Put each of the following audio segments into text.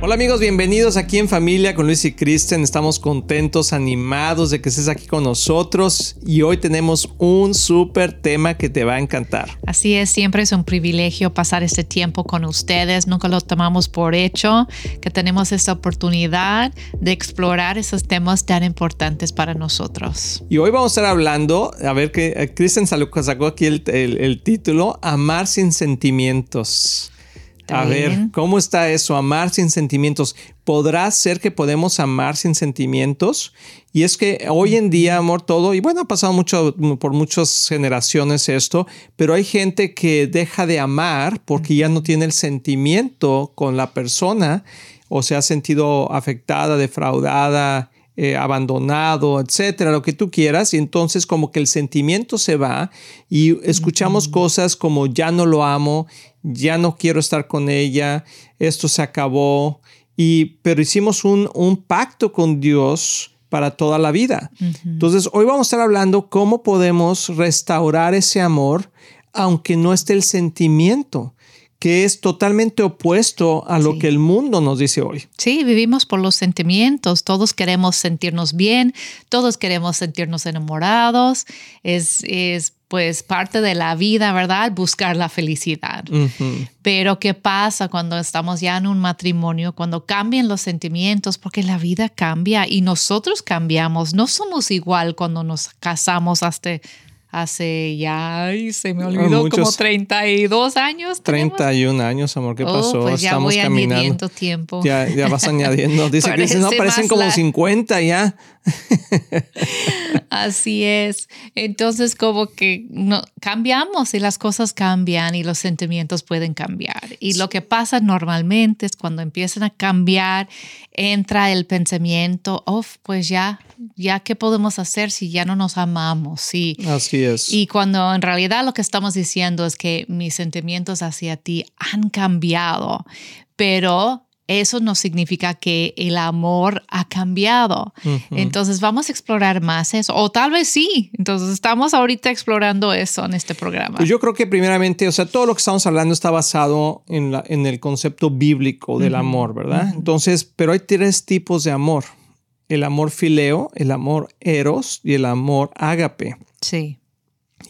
Hola amigos, bienvenidos aquí en familia con Luis y Kristen. Estamos contentos, animados de que estés aquí con nosotros y hoy tenemos un súper tema que te va a encantar. Así es, siempre es un privilegio pasar este tiempo con ustedes. Nunca lo tomamos por hecho que tenemos esta oportunidad de explorar esos temas tan importantes para nosotros. Y hoy vamos a estar hablando, a ver que eh, Kristen sacó aquí el, el título, Amar sin sentimientos. A ver, ¿cómo está eso? Amar sin sentimientos. ¿Podrá ser que podemos amar sin sentimientos? Y es que hoy en día, amor, todo, y bueno, ha pasado mucho por muchas generaciones esto, pero hay gente que deja de amar porque ya no tiene el sentimiento con la persona o se ha sentido afectada, defraudada, eh, abandonado, etcétera, lo que tú quieras, y entonces como que el sentimiento se va y escuchamos cosas como ya no lo amo, ya no quiero estar con ella, esto se acabó, y, pero hicimos un, un pacto con Dios para toda la vida. Entonces, hoy vamos a estar hablando cómo podemos restaurar ese amor aunque no esté el sentimiento que es totalmente opuesto a lo que el mundo nos dice hoy. Sí, vivimos por los sentimientos, todos queremos sentirnos bien, todos queremos sentirnos enamorados, es, es pues parte de la vida, ¿verdad? Buscar la felicidad. Pero ¿qué pasa cuando estamos ya en un matrimonio, cuando cambian los sentimientos? Porque la vida cambia y nosotros cambiamos, no somos igual cuando nos casamos hasta hace ya, ay, se me olvidó, como 32 años. 31 años, amor, ¿qué oh, pasó? Pues ya Estamos voy caminando. tiempo. Ya, ya vas añadiendo. Dice que no, parecen como 50 ya. Así es. Entonces, como que no, cambiamos y las cosas cambian y los sentimientos pueden cambiar. Y lo que pasa normalmente es cuando empiezan a cambiar, entra el pensamiento, oh, pues ya, ya qué podemos hacer si ya no nos amamos. Sí. Así es. Y cuando en realidad lo que estamos diciendo es que mis sentimientos hacia ti han cambiado, pero eso no significa que el amor ha cambiado. Entonces vamos a explorar más eso, o tal vez sí. Entonces estamos ahorita explorando eso en este programa. Pues yo creo que primeramente, o sea, todo lo que estamos hablando está basado en, la, en el concepto bíblico del amor, ¿verdad? Entonces, pero hay tres tipos de amor. El amor fileo, el amor eros y el amor ágape. Sí.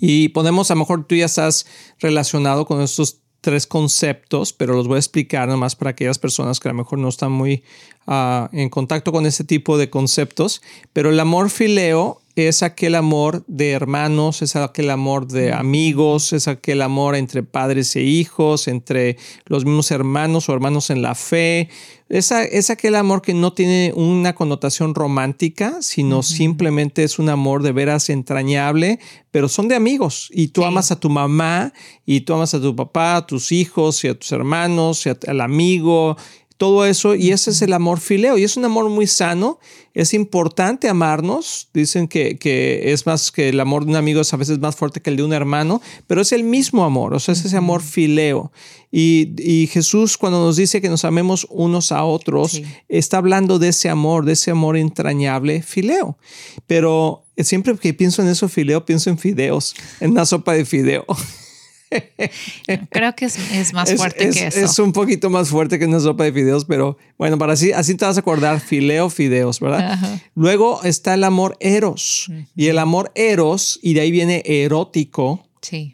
Y podemos, a lo mejor tú ya estás relacionado con estos tres conceptos, pero los voy a explicar nomás para aquellas personas que a lo mejor no están muy ah, en contacto con ese tipo de conceptos. Pero el amor fileo es aquel amor de hermanos, es aquel amor de amigos, es aquel amor entre padres e hijos, entre los mismos hermanos o hermanos en la fe. Es, es aquel amor que no tiene una connotación romántica, sino simplemente es un amor de veras entrañable, pero son de amigos. Y tú amas a tu mamá, y tú amas a tu papá, a tus hijos, y a tus hermanos, y al amigo, todo eso, y ese es el amor fileo, y es un amor muy sano, es importante amarnos, dicen que, que, es más que el amor de un amigo es a veces más fuerte que el de un hermano, pero es el mismo amor, o sea, es ese amor fileo. Y, y Jesús cuando nos dice que nos amemos unos a otros, está hablando de ese amor, de ese amor entrañable, fileo. Pero siempre que pienso en eso, fileo, pienso en fideos, en una sopa de fideo. Creo que es, más fuerte que eso. Es un poquito más fuerte que una sopa de fideos, pero bueno, para así, así te vas a acordar, fileo, fideos, ¿verdad? Luego está el amor eros. Y el amor eros, y de ahí viene erótico,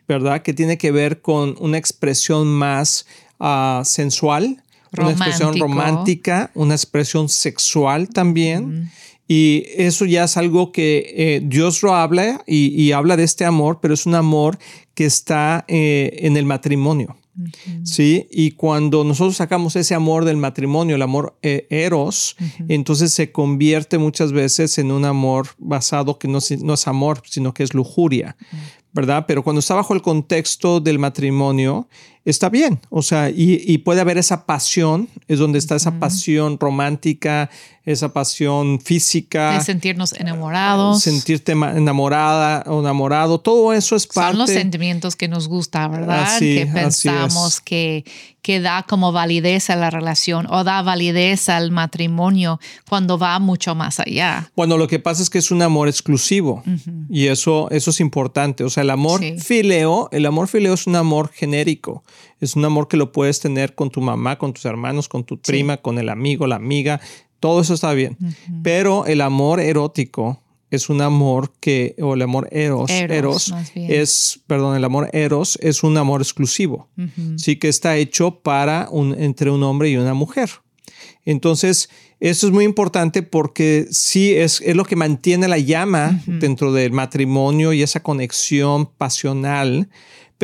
¿verdad? Que tiene que ver con una expresión más ah, sensual, una expresión romántica, una expresión sexual también. Y eso ya es algo que eh, Dios lo habla y, habla de este amor, pero es un amor que está eh, en el matrimonio. Sí, y cuando nosotros sacamos ese amor del matrimonio, el amor eh, eros, entonces se convierte muchas veces en un amor basado que no, no es amor, sino que es lujuria. ¿Verdad? Pero cuando está bajo el contexto del matrimonio, está bien, o sea, y, puede haber esa pasión, es donde está esa pasión romántica, esa pasión física. De sentirnos enamorados. Sentirte enamorada o enamorado, todo eso es parte. Son los sentimientos que nos gusta, ¿verdad? que pensamos que, que da como validez a la relación o da validez al matrimonio cuando va mucho más allá. Bueno, lo que pasa es que es un amor exclusivo y eso, eso es importante. O sea, el amor fileo, el amor fileo es un amor genérico. Es un amor que lo puedes tener con tu mamá, con tus hermanos, con tu prima, con el amigo, la amiga. Todo eso está bien. Pero el amor erótico es un amor que, o el amor eros, eros, es, perdón, el amor eros es un amor exclusivo. Sí que está hecho para un, entre un hombre y una mujer. Entonces, eso es muy importante porque sí es, es lo que mantiene la llama dentro del matrimonio y esa conexión pasional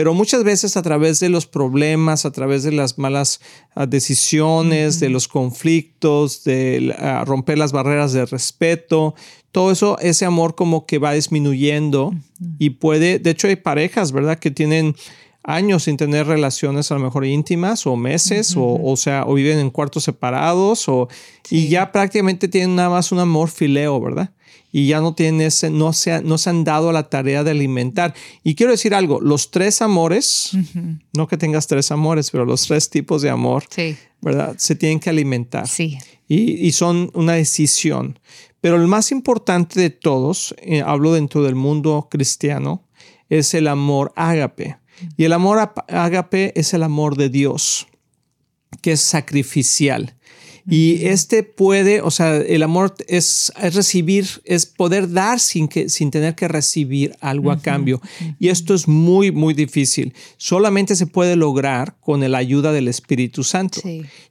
pero muchas veces a través de los problemas, a través de las malas ah, decisiones, de los conflictos, de ah, romper las barreras de respeto, todo eso, ese amor como que va disminuyendo y puede, de hecho hay parejas, ¿verdad? Que tienen años sin tener relaciones a lo mejor íntimas o meses o, o sea o viven en cuartos separados o y ya prácticamente tienen nada más un amor fileo, ¿verdad? y ya no tienen ese, no se, no se han dado la tarea de alimentar. Y quiero decir algo, los tres amores, no que tengas tres amores, pero los tres tipos de amor, ¿verdad? Se tienen que alimentar. Sí. Y, y, son una decisión. Pero el más importante de todos, eh, hablo dentro del mundo cristiano, es el amor ágape. Y el amor ágape es el amor de Dios, que es sacrificial. Y este puede, o sea, el amor es, recibir, es poder dar sin, que, sin tener que recibir algo a cambio. Y esto es muy, muy difícil. Solamente se puede lograr con la ayuda del Espíritu Santo.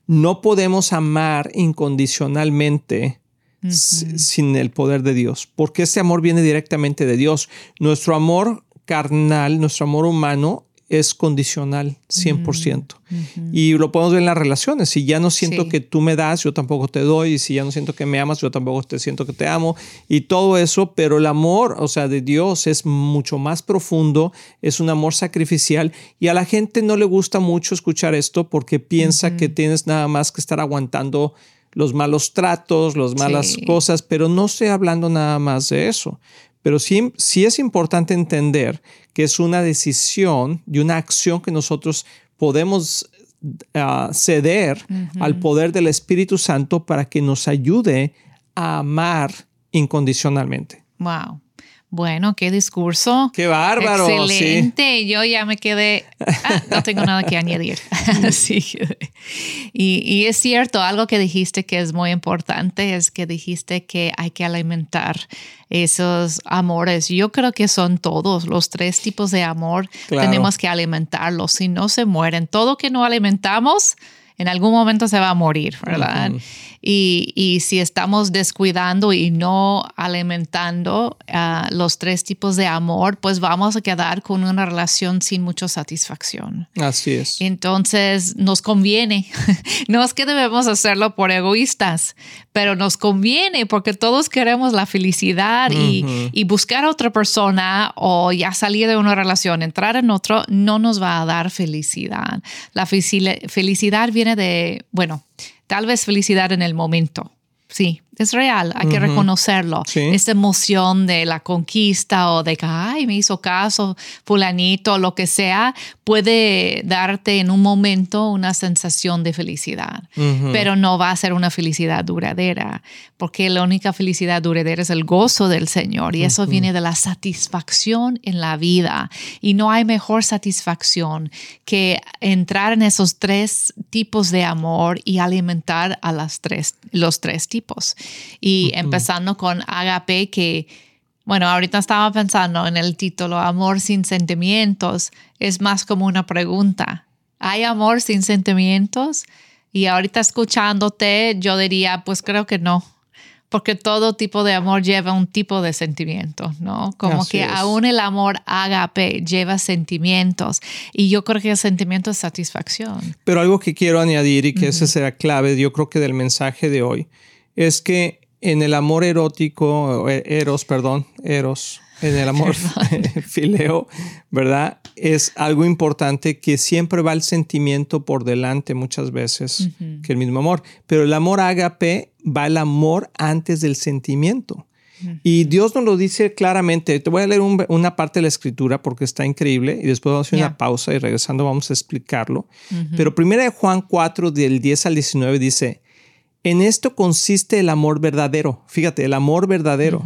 No podemos amar incondicionalmente. sin el poder de Dios, porque ese amor viene directamente de Dios. Nuestro amor carnal, nuestro amor humano es condicional 100%. Y lo podemos ver en las relaciones. Si ya no siento que tú me das, yo tampoco te doy. Y si ya no siento que me amas, yo tampoco te siento que te amo. Y todo eso, pero el amor, o sea, de Dios es mucho más profundo, es un amor sacrificial. Y a la gente no le gusta mucho escuchar esto porque piensa que tienes nada más que estar aguantando los malos tratos, las malas cosas, pero no estoy hablando nada más de eso. Pero sí, sí es importante entender que es una decisión y una acción que nosotros podemos ah, ceder al poder del Espíritu Santo para que nos ayude a amar incondicionalmente. Wow. Bueno, qué discurso. Qué bárbaro. Excelente. Yo ya me quedé, ah, no tengo nada que añadir. sí. y, y, es cierto, algo que dijiste que es muy importante es que dijiste que hay que alimentar esos amores. Yo creo que son todos los tres tipos de amor. Tenemos que alimentarlos. Si no se mueren, todo que no alimentamos, en algún momento se va a morir, ¿verdad? Y, y si estamos descuidando y no alimentando uh, los tres tipos de amor, pues vamos a quedar con una relación sin mucha satisfacción. Así es. Entonces, nos conviene. no es que debemos hacerlo por egoístas, pero nos conviene porque todos queremos la felicidad y, y buscar a otra persona o ya salir de una relación, entrar en otro, no nos va a dar felicidad. La felicidad viene de, bueno, tal vez felicidad en el momento. Sí, es real, hay que reconocerlo. Esta emoción de la conquista o de que, ay, me hizo caso fulanito, lo que sea, puede darte en un momento una sensación de felicidad, pero no va a ser una felicidad duradera, porque la única felicidad duradera es el gozo del Señor y eso viene de la satisfacción en la vida. Y no hay mejor satisfacción que entrar en esos tres tipos de amor y alimentar a las tres, los tres tipos. Y empezando con Agape, que, bueno, ahorita estaba pensando en el título, Amor sin sentimientos, es más como una pregunta. ¿Hay amor sin sentimientos? Y ahorita escuchándote, yo diría, pues creo que no, porque todo tipo de amor lleva un tipo de sentimiento, ¿no? Como que aún el amor agape lleva sentimientos y yo creo que el sentimiento es satisfacción. Pero algo que quiero añadir y que esa será clave, yo creo que del mensaje de hoy, es que en el amor erótico, eh, eros, perdón, eros, En el amor fileo, ¿verdad? Es algo importante que siempre va el sentimiento por delante muchas veces que el mismo amor. Pero el amor ágape va el amor antes del sentimiento. Y Dios nos lo dice claramente. Te voy a leer una parte de la escritura porque está increíble y después vamos a hacer una pausa y regresando vamos a explicarlo. Pero primera de Juan 4 del 10 al 19 dice, en esto consiste el amor verdadero. Fíjate, el amor verdadero.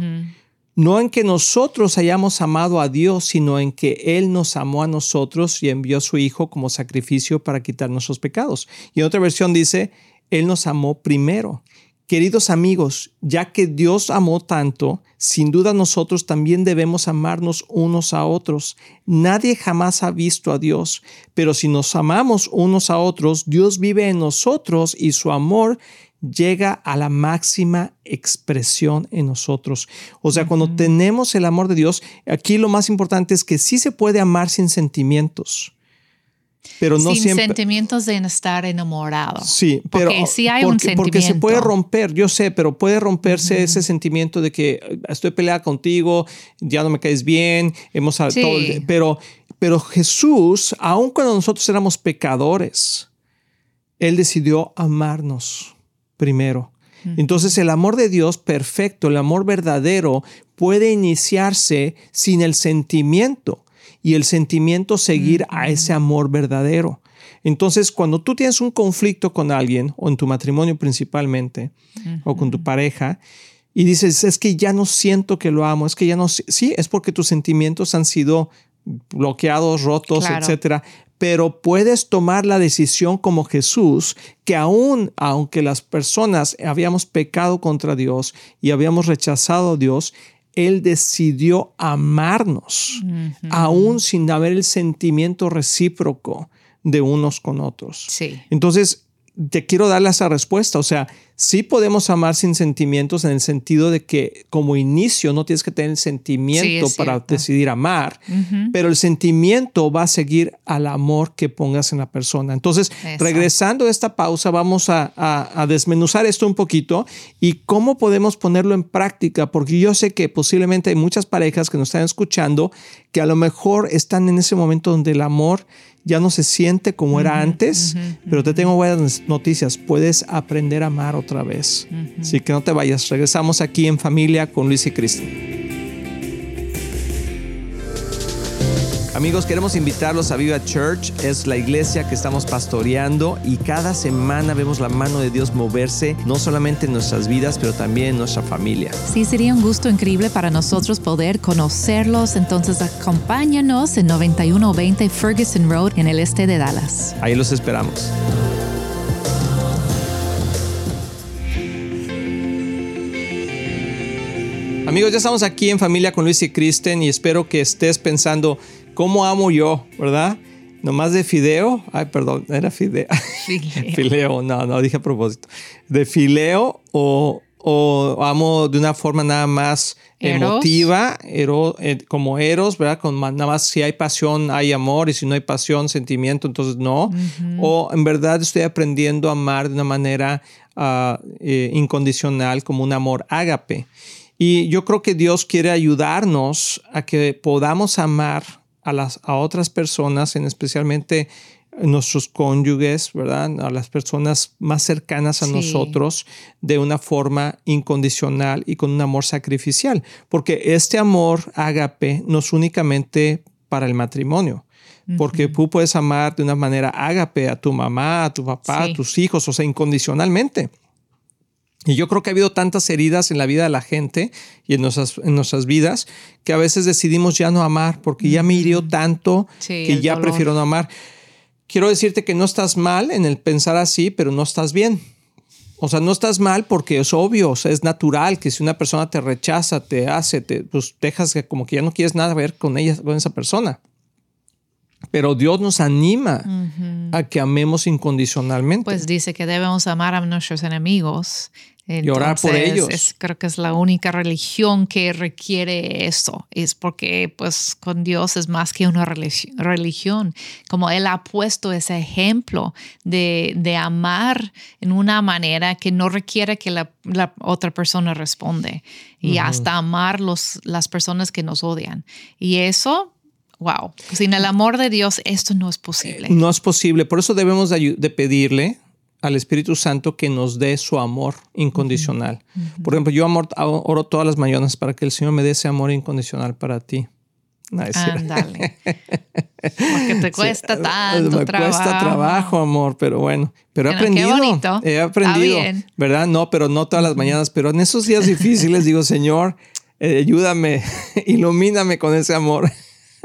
No en que nosotros hayamos amado a Dios, sino en que Él nos amó a nosotros y envió a su Hijo como sacrificio para quitar nuestros pecados. Y en otra versión dice, Él nos amó primero. Queridos amigos, ya que Dios amó tanto, sin duda nosotros también debemos amarnos unos a otros. Nadie jamás ha visto a Dios, pero si nos amamos unos a otros, Dios vive en nosotros y su amor llega a la máxima expresión en nosotros. O sea, cuando tenemos el amor de Dios, aquí lo más importante es que sí se puede amar sin sentimientos pero no Sin sentimientos de estar enamorado. Sí, pero porque sí hay un sentimiento. Porque se puede romper, yo sé, pero puede romperse ese sentimiento de que eh, estoy peleada contigo, ya no me caes bien, hemos sí. todo, pero pero Jesús, aun cuando nosotros éramos pecadores, él decidió amarnos primero. Entonces el amor de Dios perfecto, el amor verdadero, puede iniciarse sin el sentimiento y el sentimiento seguir a ese amor verdadero. Entonces, cuando tú tienes un conflicto con alguien, o en tu matrimonio principalmente, o con tu pareja, y dices, es que ya no siento que lo amo, es que ya no, sí, es porque tus sentimientos han sido bloqueados, rotos, etcétera. Pero puedes tomar la decisión como Jesús, que aún, aunque las personas habíamos pecado contra Dios y habíamos rechazado a Dios, él decidió amarnos, aún sin haber el sentimiento recíproco de unos con otros. Sí. Entonces, te quiero darle esa respuesta. O sea, sí podemos amar sin sentimientos en el sentido de que como inicio no tienes que tener el sentimiento para decidir amar, pero el sentimiento va a seguir al amor que pongas en la persona. Entonces, regresando a esta pausa, vamos a, a, desmenuzar esto un poquito y cómo podemos ponerlo en práctica, porque yo sé que posiblemente hay muchas parejas que nos están escuchando que a lo mejor están en ese momento donde el amor ya no se siente como era antes, pero te tengo buenas noticias, puedes aprender a amar otra vez. Así que no te vayas, regresamos aquí en familia con Luis y Cristo. Amigos, queremos invitarlos a Viva Church. Es la iglesia que estamos pastoreando y cada semana vemos la mano de Dios moverse, no solamente en nuestras vidas, pero también en nuestra familia. Sí, sería un gusto increíble para nosotros poder conocerlos. Entonces, acompáñanos en 9120 Ferguson Road en el este de Dallas. Ahí los esperamos. Amigos, ya estamos aquí en familia con Luis y Kristen y espero que estés pensando, ¿cómo amo yo? ¿Verdad? Nomás de fideo. Ay, perdón, era fideo. Fileo. no, no, dije a propósito. De fileo o, amo de una forma nada más emotiva, eh, como eros, ¿verdad? Con nada más si hay pasión, hay amor, y si no hay pasión, sentimiento, entonces no. O en verdad estoy aprendiendo a amar de una manera ah, eh, incondicional, como un amor ágape. Y yo creo que Dios quiere ayudarnos a que podamos amar a, las, a otras personas, en especialmente nuestros cónyuges, ¿verdad? A las personas más cercanas a nosotros de una forma incondicional y con un amor sacrificial. Porque este amor ágape no es únicamente para el matrimonio. Porque tú puedes amar de una manera ágape a tu mamá, a tu papá, a tus hijos, o sea, incondicionalmente. Y yo creo que ha habido tantas heridas en la vida de la gente y en nuestras, en nuestras vidas que a veces decidimos ya no amar porque ya me hirió tanto que ya prefiero no amar. Quiero decirte que no estás mal en el pensar así, pero no estás bien. O sea, no estás mal porque es obvio, o sea, es natural que si una persona te rechaza, te hace, te, pues dejas que como que ya no quieres nada ver con ella, con esa persona. Pero Dios nos anima a que amemos incondicionalmente. Pues dice que debemos amar a nuestros enemigos y orar por ellos. creo que es la única religión que requiere eso. Es porque pues con Dios es más que una religión. Como Él ha puesto ese ejemplo de, de amar en una manera que no requiere que la, otra persona responde. Y hasta amar los, las personas que nos odian. Y eso wow, sin el amor de Dios esto no es posible. No es posible, por eso debemos de, pedirle al Espíritu Santo que nos dé su amor incondicional. Por ejemplo, yo amor, oro todas las mañanas para que el Señor me dé ese amor incondicional para ti. Ándale. Porque te cuesta tanto me cuesta trabajo, amor, pero bueno, pero he aprendido. He aprendido, ¿verdad? No, pero no todas las mañanas, pero en esos días difíciles digo, Señor, eh, ayúdame, ilumíname con ese amor.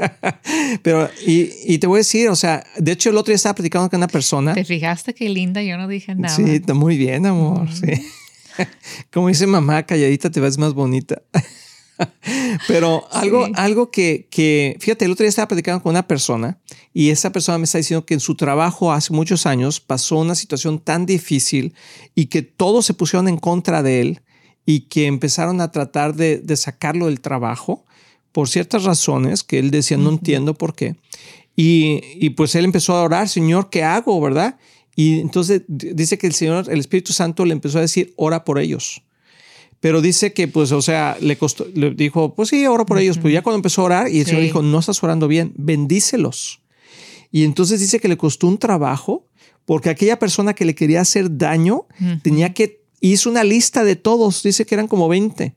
Pero, y, te voy a decir, o sea, de hecho el otro día estaba platicando con una persona. ¿Te fijaste qué linda? Yo no dije nada. Sí, está muy bien, amor. Mm. Sí. Como dice mamá, calladita te ves más bonita. Pero algo, algo que, que, fíjate, el otro día estaba platicando con una persona y esa persona me está diciendo que en su trabajo hace muchos años pasó una situación tan difícil y que todos se pusieron en contra de él y que empezaron a tratar de, de sacarlo del trabajo por ciertas razones que él decía, no entiendo por qué. Y, pues él empezó a orar, Señor, ¿qué hago? ¿Verdad? Y entonces dice que el Señor, el Espíritu Santo le empezó a decir, ora por ellos. Pero dice que, pues, o sea, le costó, le dijo, pues sí, oro por ellos. Pero ya cuando empezó a orar y el Señor dijo, no estás orando bien, bendícelos. Y entonces dice que le costó un trabajo porque aquella persona que le quería hacer daño tenía que, hizo una lista de todos, dice que eran como 20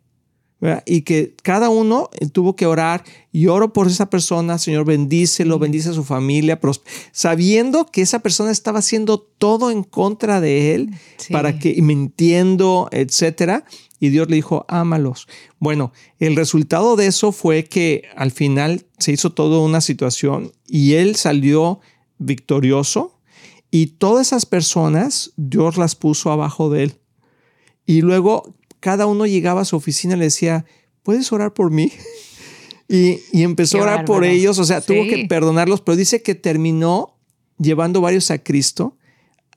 y que cada uno eh, tuvo que orar y oro por esa persona, Señor, bendícelo, bendice a su familia, sabiendo que esa persona estaba haciendo todo en contra de él, para que mintiendo, etcétera. Y Dios le dijo, ámalos. Bueno, el resultado de eso fue que al final se hizo toda una situación y él salió victorioso y todas esas personas Dios las puso abajo de él. Y luego cada uno llegaba a su oficina y le decía, ¿puedes orar por mí? Y, empezó a orar por ellos, o sea, tuvo que perdonarlos, pero dice que terminó llevando varios a Cristo,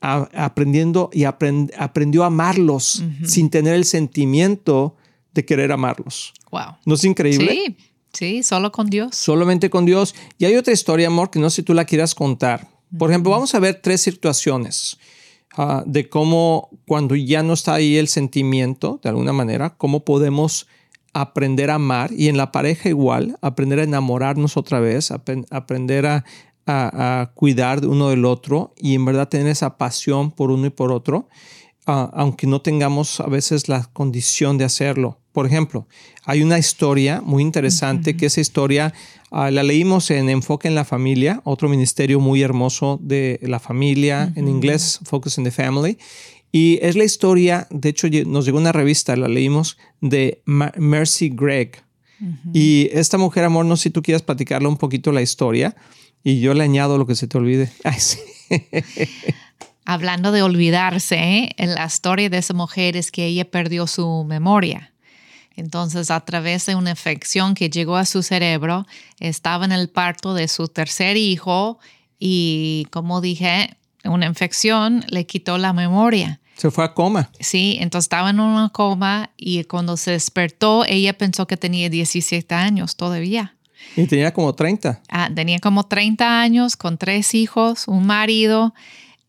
aprendiendo y aprendió a amarlos sin tener el sentimiento de querer amarlos. Wow. ¿No es increíble? Sí, sí, solo con Dios. Solamente con Dios. Y hay otra historia, amor, que no sé si tú la quieras contar. Por ejemplo, vamos a ver tres situaciones. Ah, de cómo cuando ya no está ahí el sentimiento, de alguna manera, cómo podemos aprender a amar y en la pareja igual, aprender a enamorarnos otra vez, aprender a, a, cuidar de uno del otro y en verdad tener esa pasión por uno y por otro, ah, aunque no tengamos a veces la condición de hacerlo. Por ejemplo, hay una historia muy interesante que esa historia ah, la leímos en Enfoque en la Familia, otro ministerio muy hermoso de la familia, en inglés Focus in the Family. Y es la historia, de hecho nos llegó una revista, la leímos, de Mercy Gregg. Y esta mujer, amor, no sé si tú quieras platicarle un poquito la historia y yo le añado lo que se te olvide. Hablando de olvidarse, ¿eh? la historia de esa mujer es que ella perdió su memoria. Entonces, a través de una infección que llegó a su cerebro, estaba en el parto de su tercer hijo y, como dije, una infección le quitó la memoria. Se fue a coma. Sí, entonces estaba en una coma y cuando se despertó, ella pensó que tenía 17 años todavía. Y tenía como 30. Ah, tenía como 30 años, con tres hijos, un marido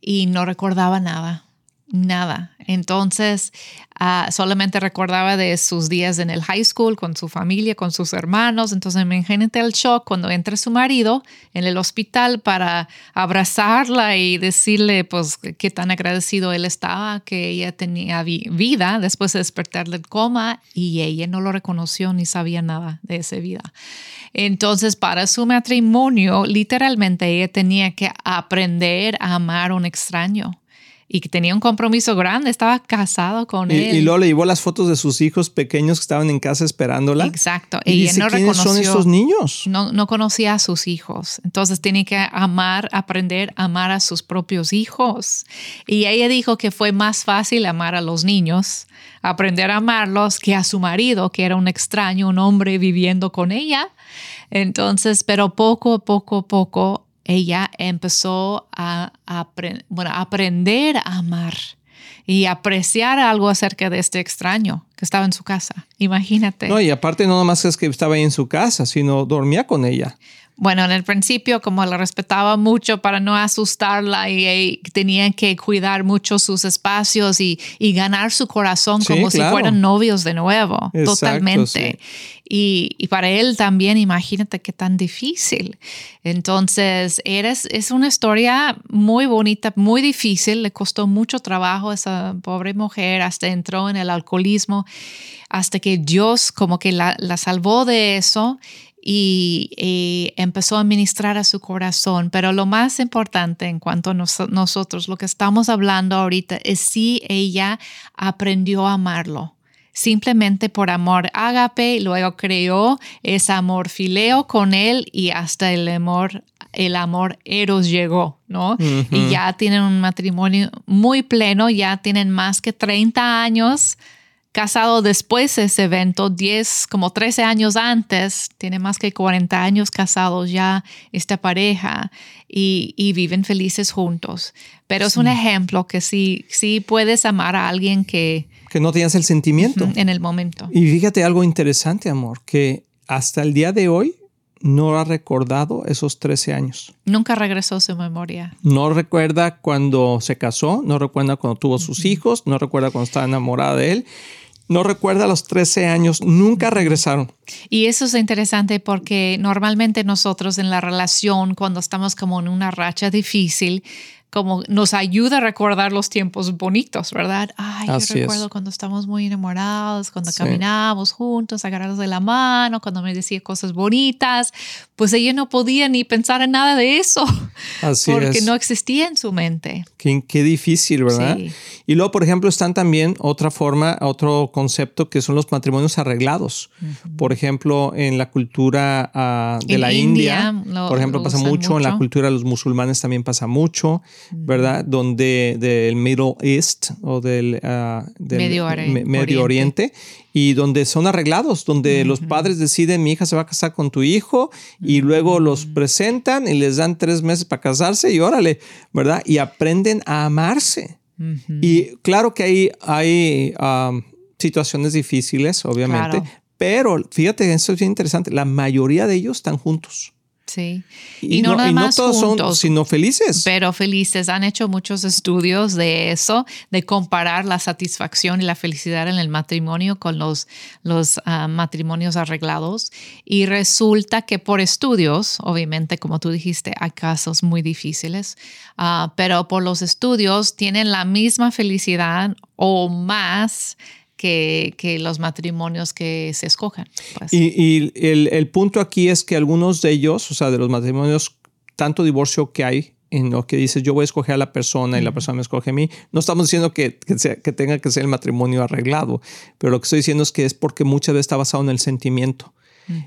y no recordaba nada nada. Entonces, ah, solamente recordaba de sus días en el high school con su familia, con sus hermanos. Entonces, imagínate el shock cuando entra su marido en el hospital para abrazarla y decirle, pues, qué tan agradecido él estaba, que ella tenía vida después de despertar del coma y ella no lo reconoció ni sabía nada de esa vida. Entonces, para su matrimonio, literalmente ella tenía que aprender a amar a un extraño y que tenía un compromiso grande, estaba casado con él. Y luego le llevó las fotos de sus hijos pequeños que estaban en casa esperándola. Exacto. Y, dice, no ¿quiénes son estos niños? No, no conocía a sus hijos. Entonces tiene que amar, aprender a amar a sus propios hijos. Y ella dijo que fue más fácil amar a los niños, aprender a amarlos, que a su marido, que era un extraño, un hombre viviendo con ella. Entonces, pero poco a poco, poco ella empezó a, bueno, aprender a amar y apreciar algo acerca de este extraño que estaba en su casa. Imagínate. No, y aparte no nomás es que estaba ahí en su casa, sino dormía con ella. Bueno, en el principio, como la respetaba mucho para no asustarla y, tenían que cuidar mucho sus espacios y, ganar su corazón como si fueran novios de nuevo, totalmente. Y, para él también, imagínate qué tan difícil. Entonces, eres, es una historia muy bonita, muy difícil. Le costó mucho trabajo a esa pobre mujer, hasta entró en el alcoholismo, hasta que Dios como que la, la salvó de eso y, empezó a ministrar a su corazón. Pero lo más importante en cuanto a nosotros, lo que estamos hablando ahorita, es si ella aprendió a amarlo simplemente por amor ágape, luego creó ese amor fileo con él y hasta el amor, el amor eros llegó, ¿no? Y ya tienen un matrimonio muy pleno, ya tienen más que 30 años casado después de ese evento, 10, como 13 años antes, tiene más que 40 años casados ya esta pareja y, viven felices juntos. Pero es un ejemplo que sí, sí puedes amar a alguien que... Que no tienes el sentimiento. En el momento. Y fíjate algo interesante, amor, que hasta el día de hoy no ha recordado esos 13 años. Nunca regresó su memoria. No recuerda cuando se casó, no recuerda cuando tuvo sus hijos, no recuerda cuando estaba enamorada de él no recuerda los 13 años, nunca regresaron. Y eso es interesante porque normalmente nosotros en la relación, cuando estamos como en una racha difícil, como nos ayuda a recordar los tiempos bonitos, ¿verdad? Ay, yo recuerdo cuando estamos muy enamorados, cuando caminábamos juntos, agarrados de la mano, cuando me decía cosas bonitas, pues ella no podía ni pensar en nada de eso, Así porque no existía en su mente. Qué, qué difícil, ¿verdad? Y luego, por ejemplo, están también otra forma, otro concepto que son los matrimonios arreglados. Por ejemplo, en la cultura ah, de la India, por ejemplo, pasa mucho, en la cultura de los musulmanes también pasa mucho. ¿verdad? Donde del Middle East o del, ah, Medio, Oriente. Y donde son arreglados, donde los padres deciden mi hija se va a casar con tu hijo y luego los presentan y les dan tres meses para casarse y órale, ¿verdad? Y aprenden a amarse. Y claro que hay, hay situaciones difíciles, obviamente, pero fíjate, eso es bien interesante, la mayoría de ellos están juntos. Sí. Y, no, nada más todos son, sino felices. Pero felices. Han hecho muchos estudios de eso, de comparar la satisfacción y la felicidad en el matrimonio con los, los ah, matrimonios arreglados. Y resulta que por estudios, obviamente, como tú dijiste, hay casos muy difíciles, ah, pero por los estudios tienen la misma felicidad o más que, los matrimonios que se escojan. Pues. Y, el, punto aquí es que algunos de ellos, o sea, de los matrimonios, tanto divorcio que hay en lo que dices, yo voy a escoger a la persona y la persona me escoge a mí, no estamos diciendo que, que, tenga que ser el matrimonio arreglado, pero lo que estoy diciendo es que es porque muchas veces está basado en el sentimiento.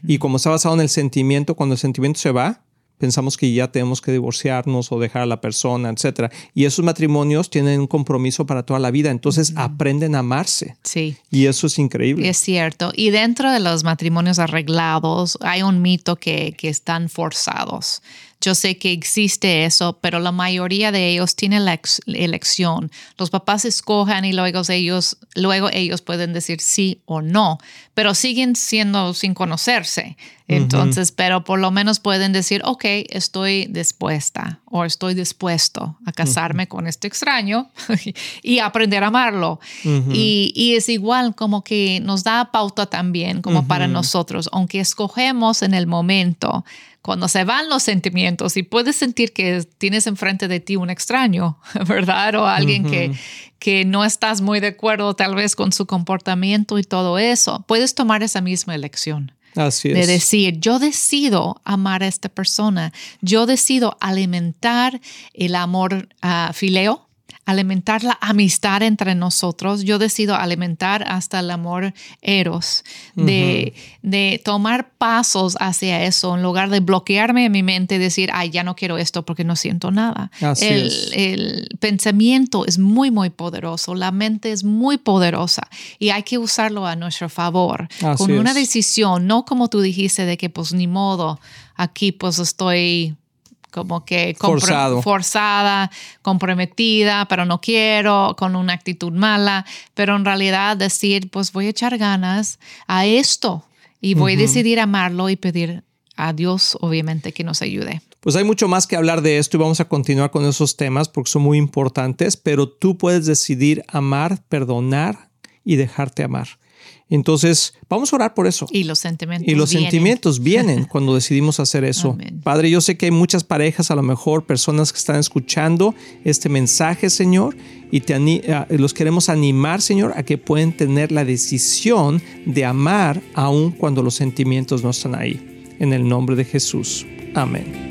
Y como está basado en el sentimiento, cuando el sentimiento se va, pensamos que ya tenemos que divorciarnos o dejar a la persona, etc. Y esos matrimonios tienen un compromiso para toda la vida, entonces aprenden a amarse. Sí. Y eso es increíble. Es cierto. Y dentro de los matrimonios arreglados hay un mito que, que están forzados. Yo sé que existe eso, pero la mayoría de ellos tienen la elección. Los papás escojan y luego ellos, luego ellos pueden decir sí o no, pero siguen siendo sin conocerse. Entonces, pero por lo menos pueden decir, ok, estoy dispuesta o estoy dispuesto a casarme con este extraño y aprender a amarlo. y, y, es igual como que nos da pauta también como para nosotros, aunque escogemos en el momento cuando se van los sentimientos y puedes sentir que tienes enfrente de ti un extraño, ¿verdad? O alguien que, que no estás muy de acuerdo tal vez con su comportamiento y todo eso, puedes tomar esa misma elección. Así es. De decir, yo decido amar a esta persona, yo decido alimentar el amor uh, fileo, alimentar la amistad entre nosotros, yo decido alimentar hasta el amor eros, de, de, tomar pasos hacia eso en lugar de bloquearme en mi mente y decir, ay, ya no quiero esto porque no siento nada. el, el, pensamiento es muy, muy poderoso, la mente es muy poderosa y hay que usarlo a nuestro favor, con una decisión, no como tú dijiste de que pues ni modo, aquí pues estoy como que forzada, comprometida, pero no quiero, con una actitud mala, pero en realidad decir, pues voy a echar ganas a esto y voy a decidir amarlo y pedir a Dios, obviamente, que nos ayude. Pues hay mucho más que hablar de esto y vamos a continuar con esos temas porque son muy importantes, pero tú puedes decidir amar, perdonar y dejarte amar. Entonces, vamos a orar por eso. Y los sentimientos. Y los vienen. sentimientos vienen cuando decidimos hacer eso. Amén. Padre, yo sé que hay muchas parejas, a lo mejor personas que están escuchando este mensaje, Señor, y te los queremos animar, Señor, a que pueden tener la decisión de amar aun cuando los sentimientos no están ahí. En el nombre de Jesús. Amén.